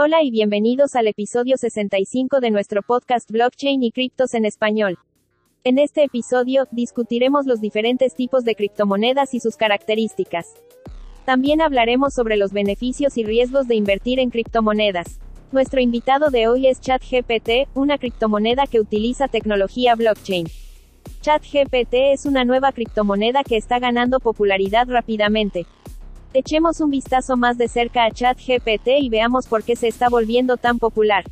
Hola y bienvenidos al episodio 65 de nuestro podcast Blockchain y Criptos en Español. En este episodio, discutiremos los diferentes tipos de criptomonedas y sus características. También hablaremos sobre los beneficios y riesgos de invertir en criptomonedas. Nuestro invitado de hoy es ChatGPT, una criptomoneda que utiliza tecnología blockchain. ChatGPT es una nueva criptomoneda que está ganando popularidad rápidamente. Echemos un vistazo más de cerca a ChatGPT y veamos por qué se está volviendo tan popular.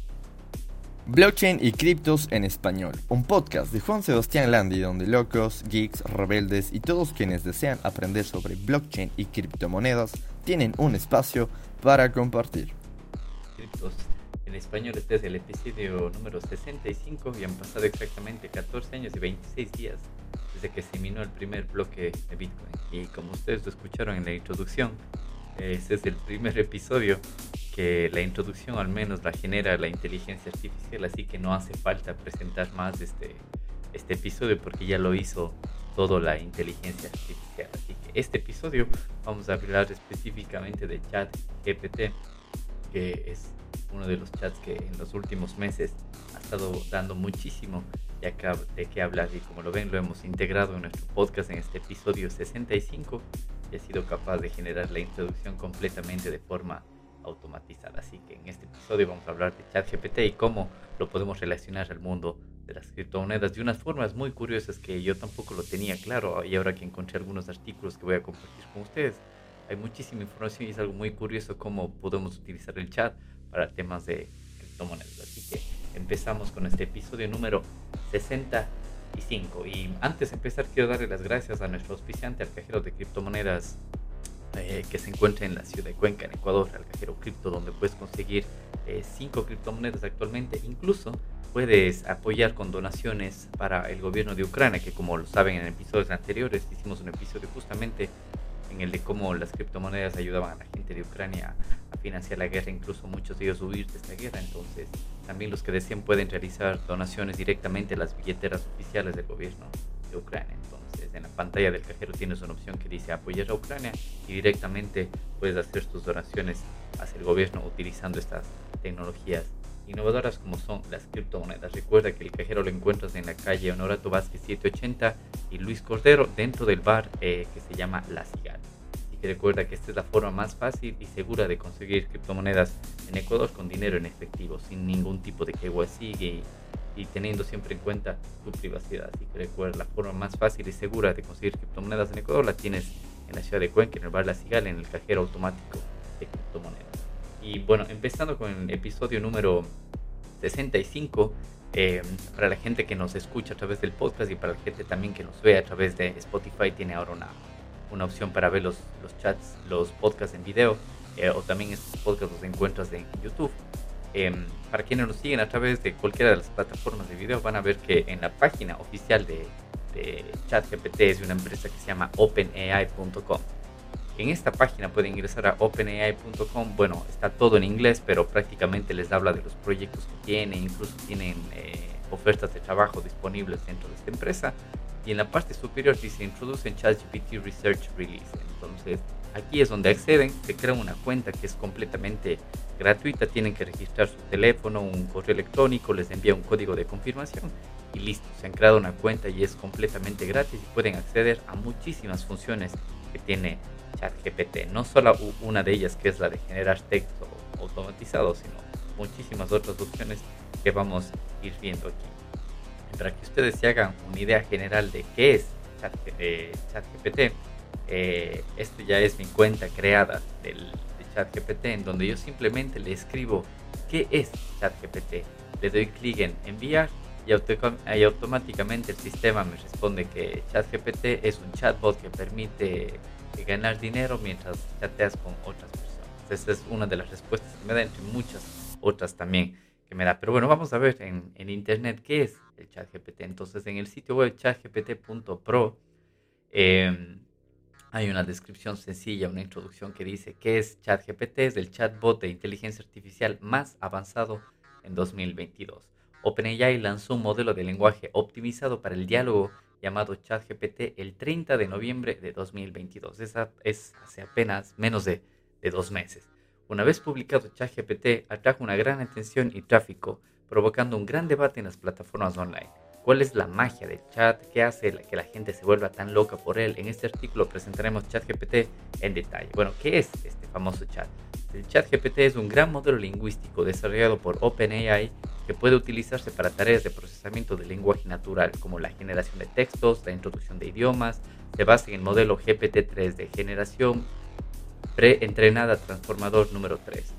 Blockchain y criptos en español, un podcast de Juan Sebastián Landi donde locos, geeks, rebeldes y todos quienes desean aprender sobre blockchain y criptomonedas tienen un espacio para compartir. Criptos en español este es el episodio número 65 y han pasado exactamente 14 años y 26 días desde que se minó el primer bloque de Bitcoin. Y como ustedes lo escucharon en la introducción, este es el primer episodio que la introducción al menos la genera la inteligencia artificial, así que no hace falta presentar más este, este episodio porque ya lo hizo todo la inteligencia artificial. Así que este episodio vamos a hablar específicamente de ChatGPT, que es uno de los chats que en los últimos meses ha estado dando muchísimo de qué hablar y como lo ven lo hemos integrado en nuestro podcast en este episodio 65 y ha sido capaz de generar la introducción completamente de forma automatizada. Así que en este episodio vamos a hablar de ChatGPT y cómo lo podemos relacionar al mundo de las criptomonedas de unas formas muy curiosas que yo tampoco lo tenía claro y ahora que encontré algunos artículos que voy a compartir con ustedes, hay muchísima información y es algo muy curioso cómo podemos utilizar el chat para temas de Así que empezamos con este episodio número 65. Y antes de empezar, quiero darle las gracias a nuestro auspiciante, al cajero de criptomonedas eh, que se encuentra en la ciudad de Cuenca, en Ecuador, al cajero cripto, donde puedes conseguir 5 eh, criptomonedas actualmente. Incluso puedes apoyar con donaciones para el gobierno de Ucrania, que como lo saben en episodios anteriores, hicimos un episodio justamente en el de cómo las criptomonedas ayudaban a la gente de Ucrania a financiar la guerra, incluso muchos de ellos huir de esta guerra. Entonces, también los que deseen pueden realizar donaciones directamente a las billeteras oficiales del gobierno de Ucrania. Entonces, en la pantalla del cajero tienes una opción que dice apoyar a Ucrania y directamente puedes hacer tus donaciones hacia el gobierno utilizando estas tecnologías innovadoras como son las criptomonedas. Recuerda que el cajero lo encuentras en la calle Honorato Vázquez 780 y Luis Cordero dentro del bar eh, que se llama La Cigala. Y que recuerda que esta es la forma más fácil y segura de conseguir criptomonedas en Ecuador con dinero en efectivo, sin ningún tipo de KYC y, teniendo siempre en cuenta tu privacidad. Así que recuerda, la forma más fácil y segura de conseguir criptomonedas en Ecuador la tienes en la ciudad de Cuenca, en el bar La Cigala, en el cajero automático de criptomonedas. Y bueno, empezando con el episodio número 65, eh, para la gente que nos escucha a través del podcast y para la gente también que nos ve a través de Spotify, tiene ahora una, una opción para ver los, los chats, los podcasts en video, eh, o también estos podcasts los encuentras en YouTube. Em, para quienes nos siguen a través de cualquiera de las plataformas de video, van a ver que en la página oficial de, de ChatGPT es de una empresa que se llama OpenAI.com. En esta página pueden ingresar a openai.com. Bueno, está todo en inglés, pero prácticamente les habla de los proyectos que tienen, incluso tienen eh, ofertas de trabajo disponibles dentro de esta empresa. Y en la parte superior dice Introducen ChatGPT Research Release. Entonces, aquí es donde acceden, se crean una cuenta que es completamente gratuita, tienen que registrar su teléfono, un correo electrónico, les envía un código de confirmación y listo, se han creado una cuenta y es completamente gratis y pueden acceder a muchísimas funciones que tiene ChatGPT. No solo una de ellas que es la de generar texto automatizado, sino muchísimas otras opciones que vamos a ir viendo aquí. Para que ustedes se hagan una idea general de qué es ChatGPT, eh, esto ya es mi cuenta creada del, de ChatGPT, en donde yo simplemente le escribo qué es ChatGPT. Le doy clic en enviar y, y, automáticamente el sistema me responde que ChatGPT es un chatbot que permite ganar dinero mientras chateas con otras personas. Esa es una de las respuestas que me da, entre muchas otras también que me da. Pero bueno, vamos a ver en, internet qué es el chat GPT. Entonces, en el sitio web chatgpt.pro eh, hay una descripción sencilla, una introducción que dice qué es ChatGPT, es el chatbot de inteligencia artificial más avanzado en 2022. OpenAI lanzó un modelo de lenguaje optimizado para el diálogo llamado ChatGPT el 30 de noviembre de 2022. Esa es hace apenas menos de, dos meses. Una vez publicado ChatGPT, atrajo una gran atención y tráfico, provocando un gran debate en las plataformas online. ¿Cuál es la magia del chat? ¿Qué hace que la gente se vuelva tan loca por él? En este artículo presentaremos ChatGPT en detalle. Bueno, ¿qué es este famoso chat? El ChatGPT es un gran modelo lingüístico desarrollado por OpenAI que puede utilizarse para tareas de procesamiento de lenguaje natural, como la generación de textos, la introducción de idiomas. Se basa en el modelo GPT-3 de generación preentrenada transformador número 3,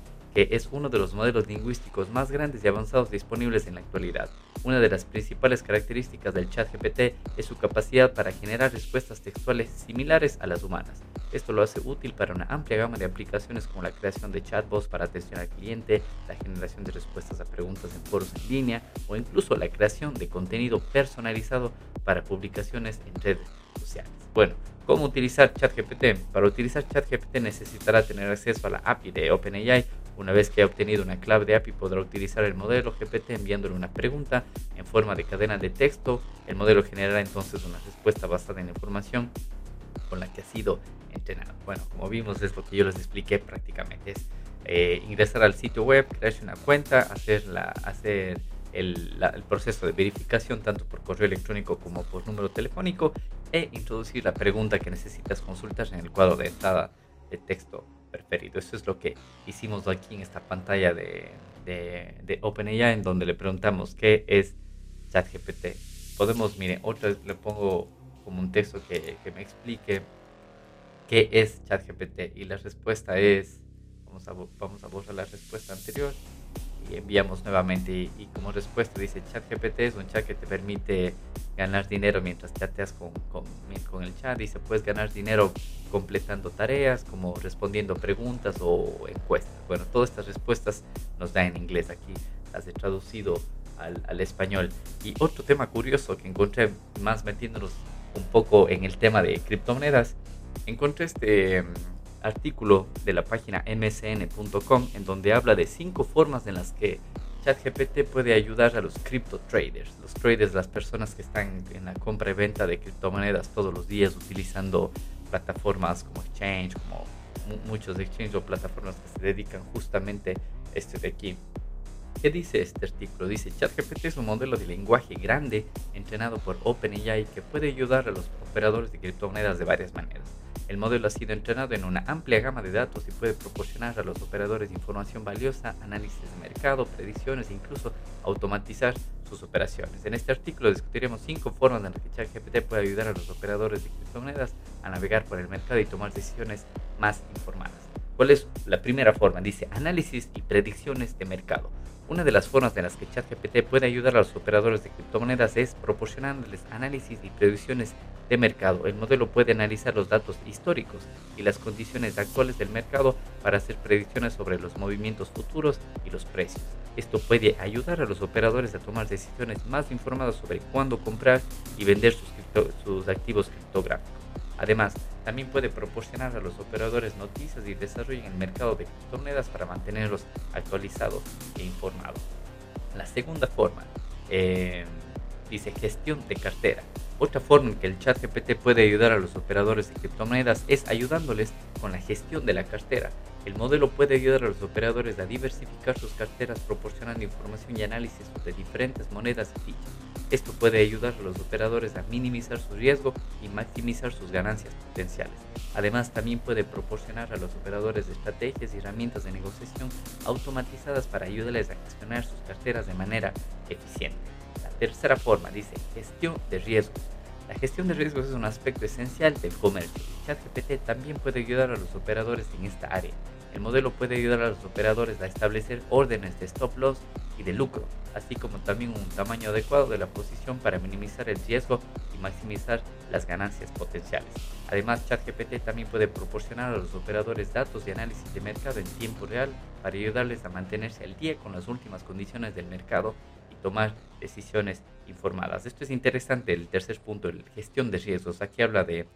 es uno de los modelos lingüísticos más grandes y avanzados disponibles en la actualidad. Una de las principales características del chat GPT es su capacidad para generar respuestas textuales similares a las humanas. Esto lo hace útil para una amplia gama de aplicaciones como la creación de chatbots para atención al cliente, la generación de respuestas a preguntas en foros en línea o incluso la creación de contenido personalizado para publicaciones en redes sociales. Bueno, ¿Cómo utilizar ChatGPT? Para utilizar ChatGPT necesitará tener acceso a la API de OpenAI. Una vez que haya obtenido una clave de API podrá utilizar el modelo GPT enviándole una pregunta en forma de cadena de texto. El modelo generará entonces una respuesta basada en la información con la que ha sido entrenado. Bueno, como vimos es lo que yo les expliqué prácticamente. Es eh, ingresar al sitio web, crearse una cuenta, hacer, la, hacer el, el, proceso de verificación tanto por correo electrónico como por número telefónico e introducir la pregunta que necesitas consultar en el cuadro de entrada de texto preferido. Eso es lo que hicimos aquí en esta pantalla de, de, OpenAI en donde le preguntamos qué es ChatGPT. Podemos, mire, otra vez le pongo como un texto que, que me explique qué es ChatGPT y la respuesta es, vamos a, vamos a borrar la respuesta anterior y enviamos nuevamente y, como respuesta dice ChatGPT es un chat que te permite ganar dinero mientras chateas con, con, con, el chat. Dice, puedes ganar dinero completando tareas, como respondiendo preguntas o encuestas. Bueno, todas estas respuestas nos da en inglés. Aquí las he traducido al, al español. Y otro tema curioso que encontré, más metiéndonos un poco en el tema de criptomonedas, encontré este artículo de la página msn.com en donde habla de cinco formas en las que ChatGPT puede ayudar a los cripto traders, los traders, las personas que están en la compra y venta de criptomonedas todos los días utilizando plataformas como Exchange, como muchos Exchange o plataformas que se dedican justamente a este de aquí. ¿Qué dice este artículo? Dice, ChatGPT es un modelo de lenguaje grande entrenado por OpenAI que puede ayudar a los operadores de criptomonedas de varias maneras. El modelo ha sido entrenado en una amplia gama de datos y puede proporcionar a los operadores información valiosa, análisis de mercado, predicciones e incluso automatizar sus operaciones. En este artículo discutiremos cinco formas en las que ChatGPT puede ayudar a los operadores de criptomonedas a navegar por el mercado y tomar decisiones más informadas. ¿Cuál es la primera forma? Dice análisis y predicciones de mercado. Una de las formas en las que ChatGPT puede ayudar a los operadores de criptomonedas es proporcionándoles análisis y predicciones de mercado. El modelo puede analizar los datos históricos y las condiciones actuales del mercado para hacer predicciones sobre los movimientos futuros y los precios. Esto puede ayudar a los operadores a tomar decisiones más informadas sobre cuándo comprar y vender sus, activos criptográficos. Además, también puede proporcionar a los operadores noticias y desarrollo en el mercado de criptomonedas para mantenerlos actualizados e informados. La segunda forma eh, dice gestión de cartera. Otra forma en que el chat GPT puede ayudar a los operadores de criptomonedas es ayudándoles con la gestión de la cartera. El modelo puede ayudar a los operadores a diversificar sus carteras proporcionando información y análisis de diferentes monedas y fichas. Esto puede ayudar a los operadores a minimizar su riesgo y maximizar sus ganancias potenciales. Además, también puede proporcionar a los operadores estrategias y herramientas de negociación automatizadas para ayudarles a gestionar sus carteras de manera eficiente. Tercera forma, dice gestión de riesgos. La gestión de riesgos es un aspecto esencial del comercio. ChatGPT también puede ayudar a los operadores en esta área. El modelo puede ayudar a los operadores a establecer órdenes de stop loss y de lucro, así como también un tamaño adecuado de la posición para minimizar el riesgo y maximizar las ganancias potenciales. Además, ChatGPT también puede proporcionar a los operadores datos de análisis de mercado en tiempo real para ayudarles a mantenerse al día con las últimas condiciones del mercado tomar decisiones informadas. Esto es interesante, el tercer punto, la gestión de riesgos. Aquí habla de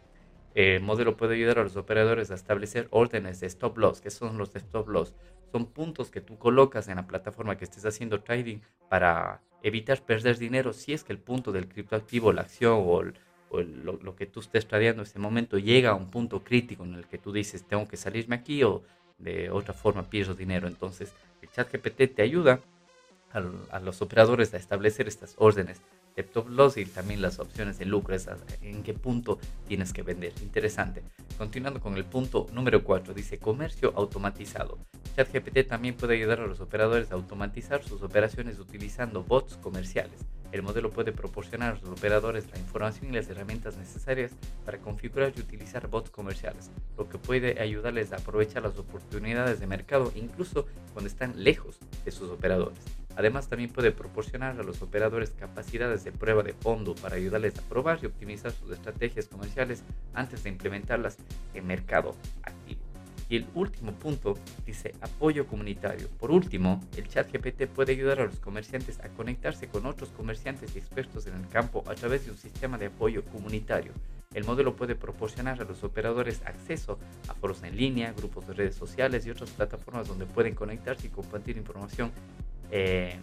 el modelo puede ayudar a los operadores a establecer órdenes de stop loss. ¿Qué son los stop loss? Son puntos que tú colocas en la plataforma que estés haciendo trading para evitar perder dinero si es que el punto del criptoactivo, la acción o, lo, que tú estés tradeando en ese momento llega a un punto crítico en el que tú dices tengo que salirme aquí o de otra forma pierdo dinero. Entonces, el chat GPT te ayuda a, los operadores a establecer estas órdenes de top loss y también las opciones de lucro, en qué punto tienes que vender. Interesante. Continuando con el punto número 4, dice comercio automatizado. ChatGPT también puede ayudar a los operadores a automatizar sus operaciones utilizando bots comerciales. El modelo puede proporcionar a los operadores la información y las herramientas necesarias para configurar y utilizar bots comerciales, lo que puede ayudarles a aprovechar las oportunidades de mercado incluso cuando están lejos de sus operadores. Además, también puede proporcionar a los operadores capacidades de prueba de fondo para ayudarles a probar y optimizar sus estrategias comerciales antes de implementarlas en mercado activo. Y el último punto dice apoyo comunitario. Por último, el chat GPT puede ayudar a los comerciantes a conectarse con otros comerciantes y expertos en el campo a través de un sistema de apoyo comunitario. El modelo puede proporcionar a los operadores acceso a foros en línea, grupos de redes sociales y otras plataformas donde pueden conectarse y compartir información eh,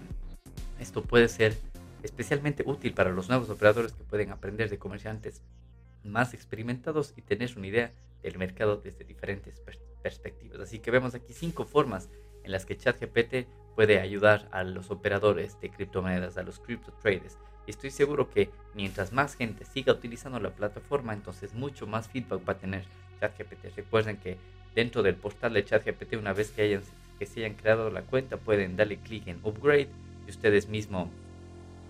esto puede ser especialmente útil para los nuevos operadores que pueden aprender de comerciantes más experimentados y tener una idea del mercado desde diferentes perspectivas. Así que vemos aquí cinco formas en las que ChatGPT puede ayudar a los operadores de criptomonedas, a los crypto traders. Y estoy seguro que mientras más gente siga utilizando la plataforma, entonces mucho más feedback va a tener ChatGPT. Recuerden que dentro del portal de ChatGPT, una vez que hayan que se hayan creado la cuenta pueden darle clic en Upgrade y ustedes mismos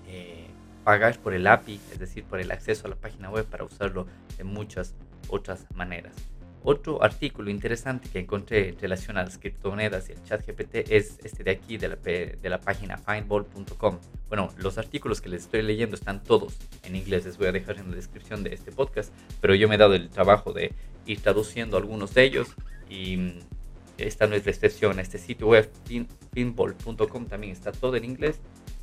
eh, pagar por el API, es decir, por el acceso a la página web para usarlo de muchas otras maneras. Otro artículo interesante que encontré en relación a las criptomonedas y el chat GPT es este de aquí, de la, de la página findball.com. Bueno, los artículos que les estoy leyendo están todos en inglés, les voy a dejar en la descripción de este podcast, pero yo me he dado el trabajo de ir traduciendo algunos de ellos y esta no es la excepción. Este sitio web, pinball.com, también está todo en inglés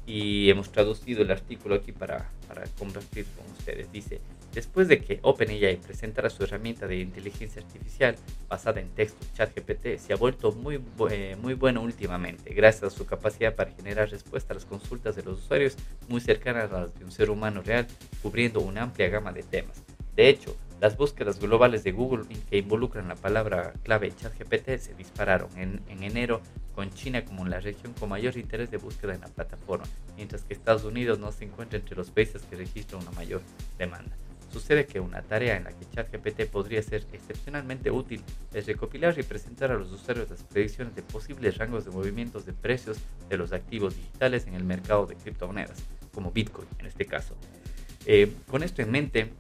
y hemos traducido el artículo aquí para, para compartir con ustedes. Dice, después de que OpenAI presentara su herramienta de inteligencia artificial basada en texto, ChatGPT se ha vuelto muy, eh, muy bueno últimamente, gracias a su capacidad para generar respuestas a las consultas de los usuarios muy cercanas a las de un ser humano real, cubriendo una amplia gama de temas. De hecho, las búsquedas globales de Google que involucran la palabra clave ChatGPT se dispararon en, enero con China como la región con mayor interés de búsqueda en la plataforma, mientras que Estados Unidos no se encuentra entre los países que registran una mayor demanda. Sucede que una tarea en la que ChatGPT podría ser excepcionalmente útil es recopilar y presentar a los usuarios las predicciones de posibles rangos de movimientos de precios de los activos digitales en el mercado de criptomonedas, como Bitcoin en este caso. Eh, con esto en mente,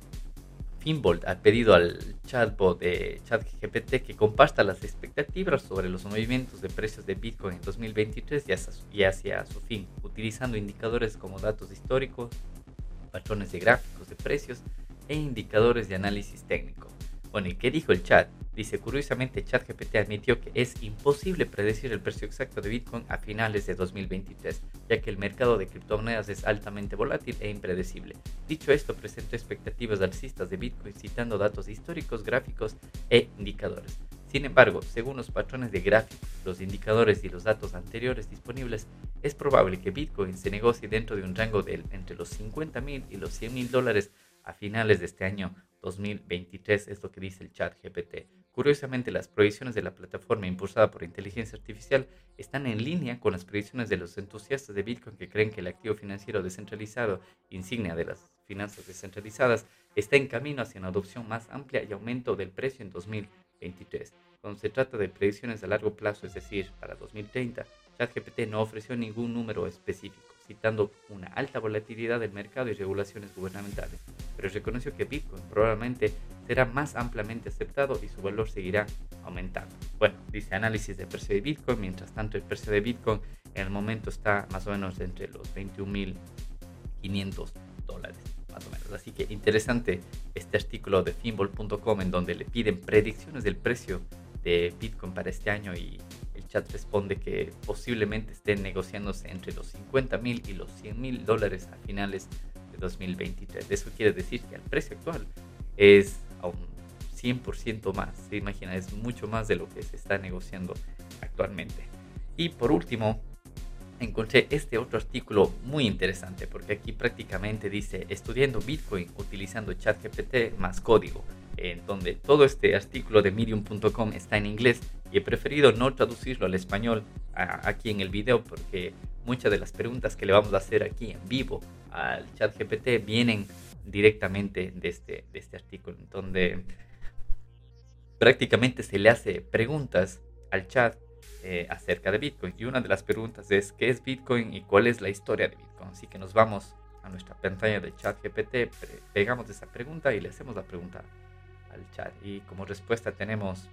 Finbold ha pedido al chatbot de ChatGPT que comparta las expectativas sobre los movimientos de precios de Bitcoin en 2023 y hacia, su fin, utilizando indicadores como datos históricos, patrones de gráficos de precios e indicadores de análisis técnico. Bueno, ¿y qué dijo el chat? Dice, curiosamente, ChatGPT admitió que es imposible predecir el precio exacto de Bitcoin a finales de 2023, ya que el mercado de criptomonedas es altamente volátil e impredecible. Dicho esto, presentó expectativas alcistas de Bitcoin citando datos históricos, gráficos e indicadores. Sin embargo, según los patrones de gráficos, los indicadores y los datos anteriores disponibles, es probable que Bitcoin se negocie dentro de un rango de entre los 50 mil y los 100 mil dólares a finales de este año 2023, es lo que dice el chat GPT. Curiosamente, las proyecciones de la plataforma impulsada por inteligencia artificial están en línea con las proyecciones de los entusiastas de Bitcoin que creen que el activo financiero descentralizado, insignia de las finanzas descentralizadas, está en camino hacia una adopción más amplia y aumento del precio en 2023. Cuando se trata de predicciones a largo plazo, es decir, para 2030, ChatGPT no ofreció ningún número específico citando una alta volatilidad del mercado y regulaciones gubernamentales, pero reconoció que Bitcoin probablemente será más ampliamente aceptado y su valor seguirá aumentando. Bueno, dice análisis de precio de Bitcoin, mientras tanto el precio de Bitcoin en el momento está más o menos entre los 21.500 dólares. Más o menos. Así que interesante este artículo de Finball.com en donde le piden predicciones del precio de Bitcoin para este año y chat responde que posiblemente estén negociándose entre los 50 mil y los 100 mil dólares a finales de 2023. Eso quiere decir que el precio actual es a un 100% más. Se imagina, es mucho más de lo que se está negociando actualmente. Y por último, encontré este otro artículo muy interesante porque aquí prácticamente dice estudiando Bitcoin utilizando ChatGPT más código en donde todo este artículo de medium.com está en inglés Y he preferido no traducirlo al español aquí en el video porque muchas de las preguntas que le vamos a hacer aquí en vivo al chat GPT vienen directamente de este, este artículo, donde prácticamente se le hace preguntas al chat eh, acerca de Bitcoin. Y una de las preguntas es, ¿qué es Bitcoin y cuál es la historia de Bitcoin? Así que nos vamos a nuestra pantalla de chat GPT, pegamos esa pregunta y le hacemos la pregunta al chat. Y como respuesta tenemos,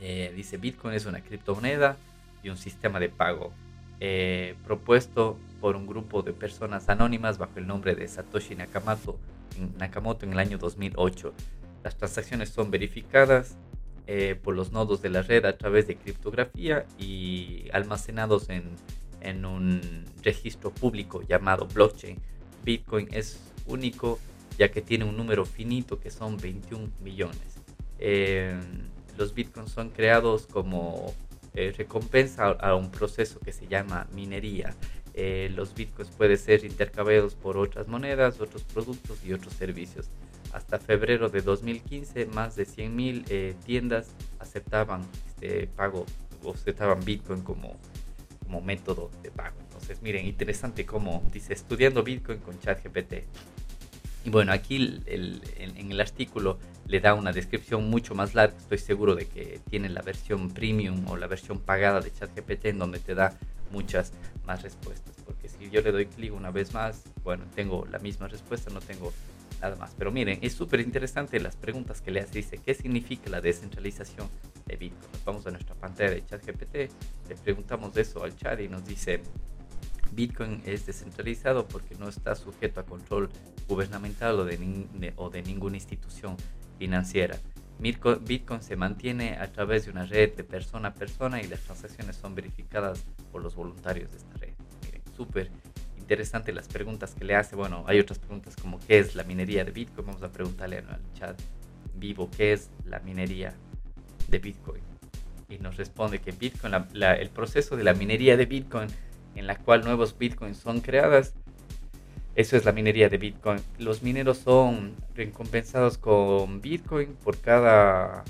eh, dice, Bitcoin es una criptomoneda y un sistema de pago eh, propuesto por un grupo de personas anónimas bajo el nombre de Satoshi Nakamoto en, Nakamoto en el año 2008. Las transacciones son verificadas eh, por los nodos de la red a través de criptografía y almacenados en, en un registro público llamado blockchain. Bitcoin es único ya que tiene un número finito que son 21 millones. Eh, los bitcoins son creados como eh, recompensa a, un proceso que se llama minería. Eh, los bitcoins pueden ser intercambiados por otras monedas, otros productos y otros servicios. Hasta febrero de 2015, más de 100.000 eh, tiendas aceptaban este pago o aceptaban bitcoin como, como método de pago. Entonces, miren, interesante como dice estudiando bitcoin con ChatGPT. Bueno, aquí en, el artículo le da una descripción mucho más larga. Estoy seguro de que tiene la versión premium o la versión pagada de ChatGPT en donde te da muchas más respuestas. Porque si yo le doy clic una vez más, bueno, tengo la misma respuesta, no tengo nada más. Pero miren, es súper interesante las preguntas que le hace. Dice, ¿qué significa la descentralización de Bitcoin? Nos vamos a nuestra pantalla de ChatGPT, le preguntamos eso al chat y nos dice, Bitcoin es descentralizado porque no está sujeto a control gubernamental o de, o de ninguna institución financiera. Bitcoin se mantiene a través de una red de persona a persona y las transacciones son verificadas por los voluntarios de esta red. Miren, súper interesante las preguntas que le hace. Bueno, hay otras preguntas como ¿qué es la minería de Bitcoin? Vamos a preguntarle al chat vivo ¿qué es la minería de Bitcoin? Y nos responde que Bitcoin, el proceso de la minería de Bitcoin en la cual nuevos bitcoins son creadas. Eso es la minería de Bitcoin. Los mineros son recompensados con Bitcoin por cada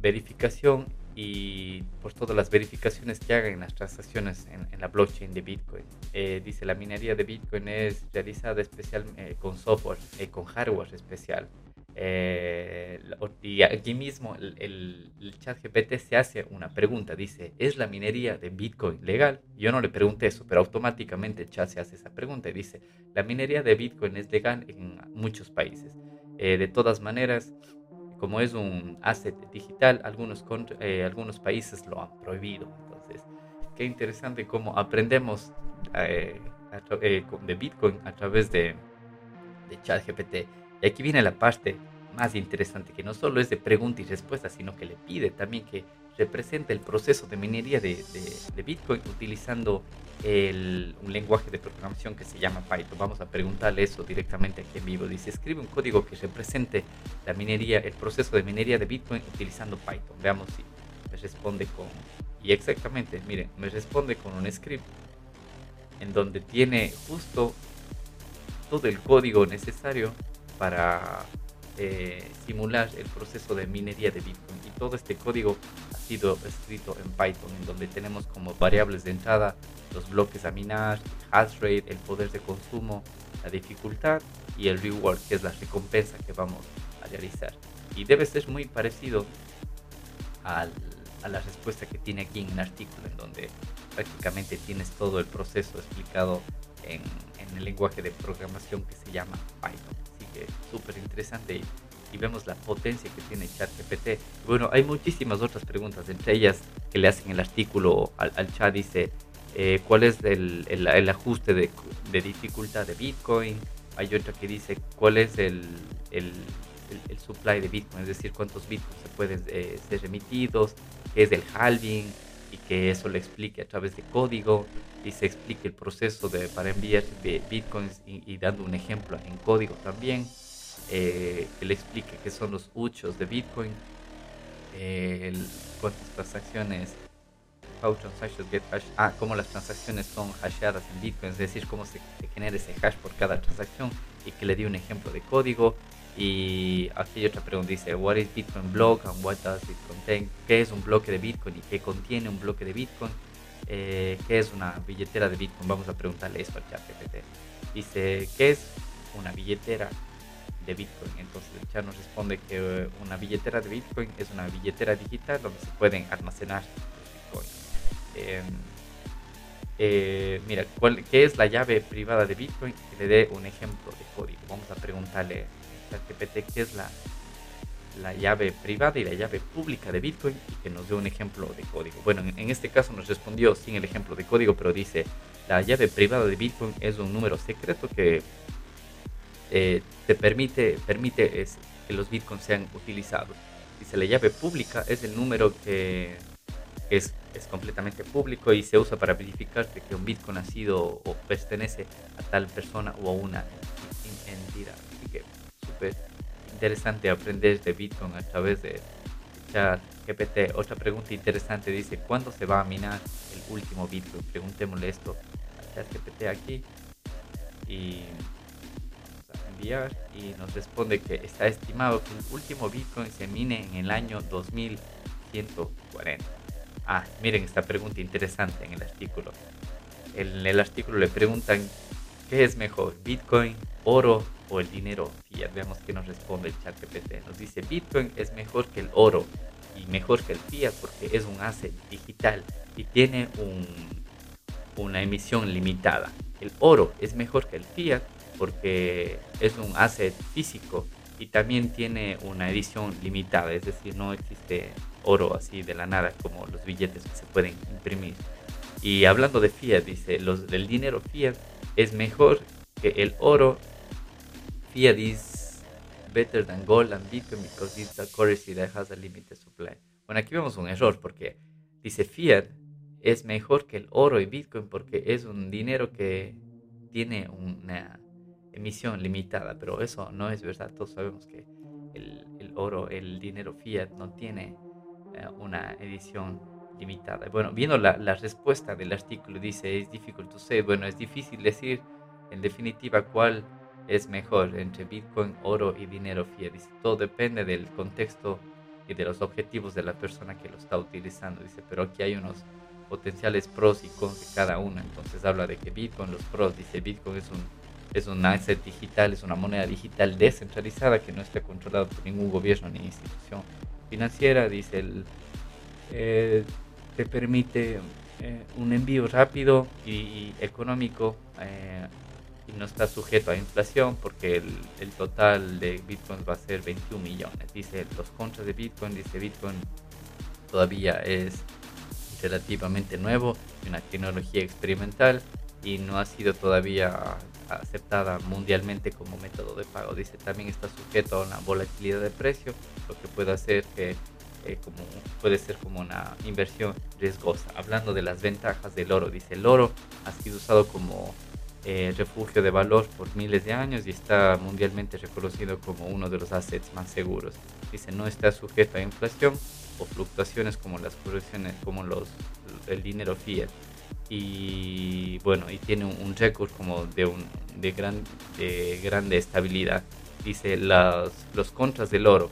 verificación y por todas las verificaciones que hagan en las transacciones en, la blockchain de Bitcoin. Eh, dice la minería de Bitcoin es realizada especial eh, con software, eh, con hardware especial. Eh, y aquí mismo el, el, chat GPT se hace una pregunta, dice, ¿es la minería de Bitcoin legal? Yo no le pregunté eso, pero automáticamente el chat se hace esa pregunta y dice, la minería de Bitcoin es legal en muchos países. Eh, de todas maneras, como es un asset digital, algunos, eh, algunos países lo han prohibido. Entonces, qué interesante cómo aprendemos de Bitcoin a través de, de ChatGPT. Y aquí viene la parte más interesante, que no solo es de pregunta y respuesta, sino que le pide también que represente el proceso de minería de, de, Bitcoin utilizando el, un lenguaje de programación que se llama Python. Vamos a preguntarle eso directamente aquí en vivo. Dice, escribe un código que represente la minería, el proceso de minería de Bitcoin utilizando Python. Veamos si me responde con... Y exactamente, miren, me responde con un script en donde tiene justo todo el código necesario para eh, simular el proceso de minería de Bitcoin. Y todo este código ha sido escrito en Python, en donde tenemos como variables de entrada los bloques a minar, hash rate, el poder de consumo, la dificultad y el reward, que es la recompensa que vamos a realizar. Y debe ser muy parecido a la respuesta que tiene aquí en el artículo, en donde prácticamente tienes todo el proceso explicado en el lenguaje de programación que se llama Python súper interesante y, vemos la potencia que tiene ChatGPT. Bueno, hay muchísimas otras preguntas, entre ellas que le hacen el artículo al, chat, dice eh, cuál es el, el, ajuste de, de, dificultad de Bitcoin. Hay otra que dice cuál es el, el, el supply de Bitcoin, es decir, cuántos Bitcoins se pueden eh, ser remitidos, qué es el halving y que eso le explique a través de código y se explique el proceso de, para enviar bitcoins y, dando un ejemplo en código también, eh, que le explique qué son los huchos de bitcoin, eh, cuántas transacciones how transactions get hash, ah, cómo las transacciones son hasheadas en Bitcoin, es decir, cómo se, genera ese hash por cada transacción y que le di un ejemplo de código. Y aquí hay otra pregunta, dice, what is Bitcoin block and what does it contain? ¿Qué es un bloque de Bitcoin y qué contiene un bloque de Bitcoin? Eh, ¿Qué es una billetera de Bitcoin? Vamos a preguntarle esto al chat GPT. Dice, ¿qué es una billetera de Bitcoin. Entonces el chat nos responde que eh, una billetera de Bitcoin es una billetera digital donde se pueden almacenar Bitcoin. Em, eh, mira, ¿cuál, ¿qué es la llave privada de Bitcoin? Que le dé un ejemplo de código. Vamos a preguntarle a GPT qué es la, la llave privada y la llave pública de Bitcoin y que nos dé un ejemplo de código. Bueno, en este caso nos respondió sin el ejemplo de código, pero dice, la llave privada de Bitcoin es un número secreto que eh, te permite, permite es, que los bitcoins sean utilizados. Dice la llave pública es el número que es, es, completamente público y se usa para verificar que un bitcoin ha sido o pertenece a tal persona o a una entidad. Así que súper interesante aprender de bitcoin a través de chat GPT. Otra pregunta interesante dice, ¿cuándo se va a minar el último bitcoin? Preguntémosle esto a chat GPT aquí. Y y nos responde que está estimado que el último Bitcoin se mine en el año 2140. Ah, miren esta pregunta interesante en el artículo. En el artículo le preguntan qué es mejor, Bitcoin, oro o el dinero fiat. Veamos qué nos responde el chat GPT. Nos dice Bitcoin es mejor que el oro y mejor que el fiat porque es un asset digital y tiene un, una emisión limitada. El oro es mejor que el fiat porque es un asset físico y también tiene una edición limitada, es decir, no existe oro así de la nada como los billetes que se pueden imprimir. Y hablando de fiat, dice, los, el dinero fiat es mejor que el oro. Fiat is better than gold and Bitcoin because it's a currency that has a limited supply. Bueno, aquí vemos un error porque dice fiat es mejor que el oro y Bitcoin porque es un dinero que tiene una emisión limitada, pero eso no es verdad. Todos sabemos que el, oro, el dinero fiat no tiene eh, una edición limitada. Bueno, viendo la, respuesta del artículo, dice, es difícil to say, bueno, es difícil decir en definitiva cuál es mejor entre Bitcoin, oro y dinero fiat. Dice, todo depende del contexto y de los objetivos de la persona que lo está utilizando. Dice, pero aquí hay unos potenciales pros y cons de cada uno. Entonces habla de que Bitcoin, los pros, dice Bitcoin es un es un asset digital, es una moneda digital descentralizada que no está controlada por ningún gobierno ni institución financiera. Dice, el, eh, te permite eh, un envío rápido y, económico eh, y no está sujeto a inflación porque el, el, total de Bitcoin va a ser 21 millones. Dice los contras de Bitcoin, dice Bitcoin todavía es relativamente nuevo, una tecnología experimental y no ha sido todavía aceptada mundialmente como método de pago. Dice también está sujeto a una volatilidad de precio, lo que puede hacer que eh, como, puede ser como una inversión riesgosa. Hablando de las ventajas del oro, dice el oro ha sido usado como eh, refugio de valor por miles de años y está mundialmente reconocido como uno de los assets más seguros. Dice no está sujeto a inflación o fluctuaciones como las correcciones, como los, el dinero fiat y bueno, y tiene un, récord como de, un, de, gran, de grande estabilidad. Dice las, los contras del oro.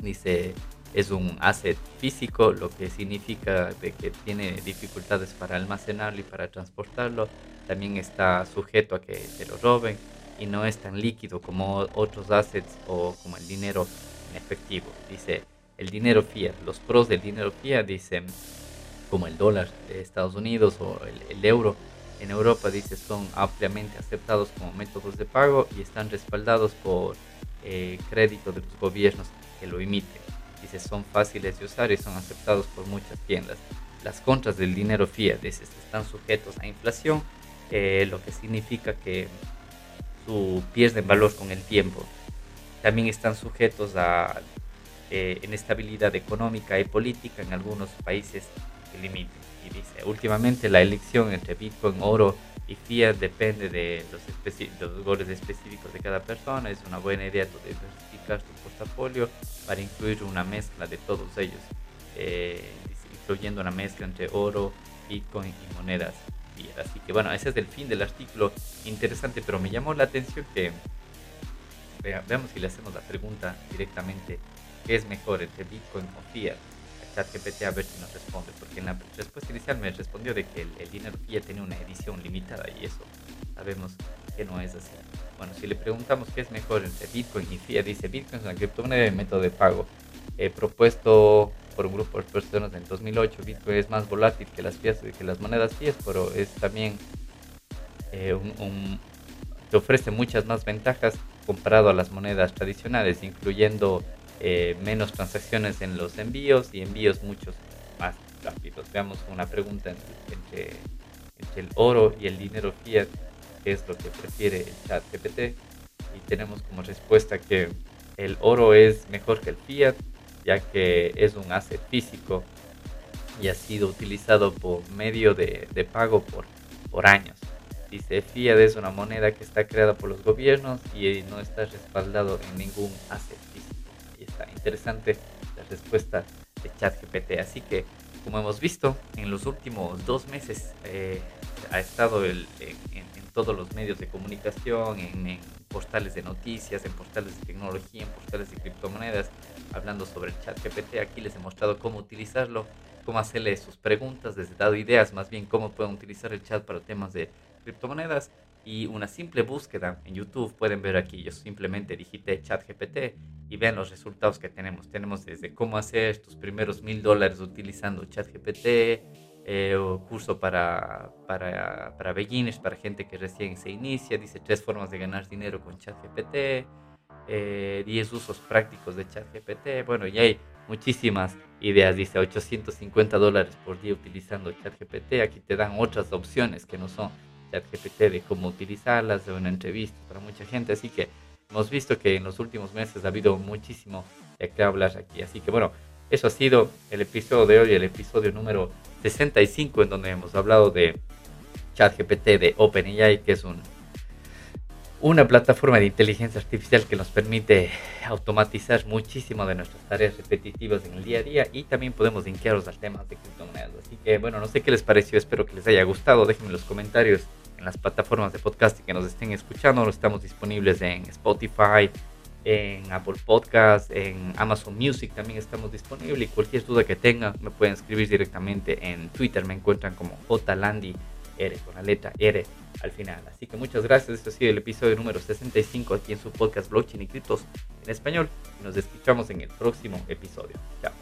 Dice es un asset físico, lo que significa de que tiene dificultades para almacenarlo y para transportarlo. También está sujeto a que se lo roben y no es tan líquido como otros assets o como el dinero en efectivo. Dice el dinero fiat, los pros del dinero fiat, dicen como el dólar de Estados Unidos o el, euro en Europa, dice, son ampliamente aceptados como métodos de pago y están respaldados por eh, crédito de los gobiernos que lo emiten. Dice, son fáciles de usar y son aceptados por muchas tiendas. Las contras del dinero fiat dice, están sujetos a inflación, eh, lo que significa que su pierden valor con el tiempo. También están sujetos a eh, inestabilidad económica y política en algunos países límite. Y dice, últimamente la elección entre Bitcoin, oro fiat depende de los, los goles específicos de cada persona. Es una buena idea diversificar tu portafolio para incluir una mezcla de todos ellos. Eh, incluyendo una mezcla entre oro, Bitcoin y monedas Así que bueno, ese es el fin del artículo. Interesante, pero me llamó la atención que veamos si le hacemos la pregunta directamente, ¿qué es mejor entre Bitcoin o Fiat? ChatGPT a ver si nos responde, porque en la respuesta inicial me respondió de que el, dinero Fiat tiene una edición limitada y eso sabemos que no es así. Bueno, si le preguntamos qué es mejor entre Bitcoin y Fiat, dice Bitcoin es una criptomoneda de método de pago he propuesto por un grupo de personas en 2008. Bitcoin es más volátil que las, que las monedas fiat, pero es también eh, un, te ofrece muchas más ventajas comparado a las monedas tradicionales, incluyendo eh, menos transacciones en los envíos y envíos muchos más rápidos. Veamos una pregunta entre, entre el oro y el dinero fiat, que es lo que prefiere el chat GPT. Y tenemos como respuesta que el oro es mejor que el fiat, ya que es un asset físico y ha sido utilizado por medio de, pago por, por años. Dice, fiat es una moneda que está creada por los gobiernos y no está respaldado en ningún asset está interesante la respuesta de ChatGPT. Así que, como hemos visto, en los últimos dos meses eh, ha estado en, todos los medios de comunicación, en, portales de noticias, en portales de tecnología, en portales de criptomonedas, hablando sobre el chat GPT. Aquí les he mostrado cómo utilizarlo, cómo hacerle sus preguntas, les he dado ideas más bien cómo pueden utilizar el chat para temas de criptomonedas y una simple búsqueda en YouTube. Pueden ver aquí, yo simplemente digité chat GPT y vean los resultados que tenemos. Tenemos desde cómo hacer tus primeros mil dólares utilizando chat GPT, eh, curso para, para, para beginners, para gente que recién se inicia. Dice tres formas de ganar dinero con ChatGPT, eh, 10 usos prácticos de ChatGPT. Bueno, y hay muchísimas ideas. Dice 850 dólares por día utilizando ChatGPT. Aquí te dan otras opciones que no son ChatGPT de cómo utilizarlas, de una entrevista para mucha gente. Así que hemos visto que en los últimos meses ha habido muchísimo de qué hablar aquí. Así que bueno, eso ha sido el episodio de hoy, el episodio número 65, en donde hemos hablado de ChatGPT de OpenAI, que es un, una plataforma de inteligencia artificial que nos permite automatizar muchísimo de nuestras tareas repetitivas en el día a día y también podemos linkearos al tema de criptomonedas. Así que bueno, no sé qué les pareció, espero que les haya gustado. Déjenme en los comentarios en las plataformas de podcast que nos estén escuchando. Estamos disponibles en Spotify, en Apple Podcast, en Amazon Music también estamos disponibles. Y cualquier duda que tengan me pueden escribir directamente en Twitter. Me encuentran como JLandy R con la letra R al final. Así que muchas gracias. Este ha sido el episodio número 65 aquí en su podcast Blockchain y Criptos en español. Y nos escuchamos en el próximo episodio. Chao.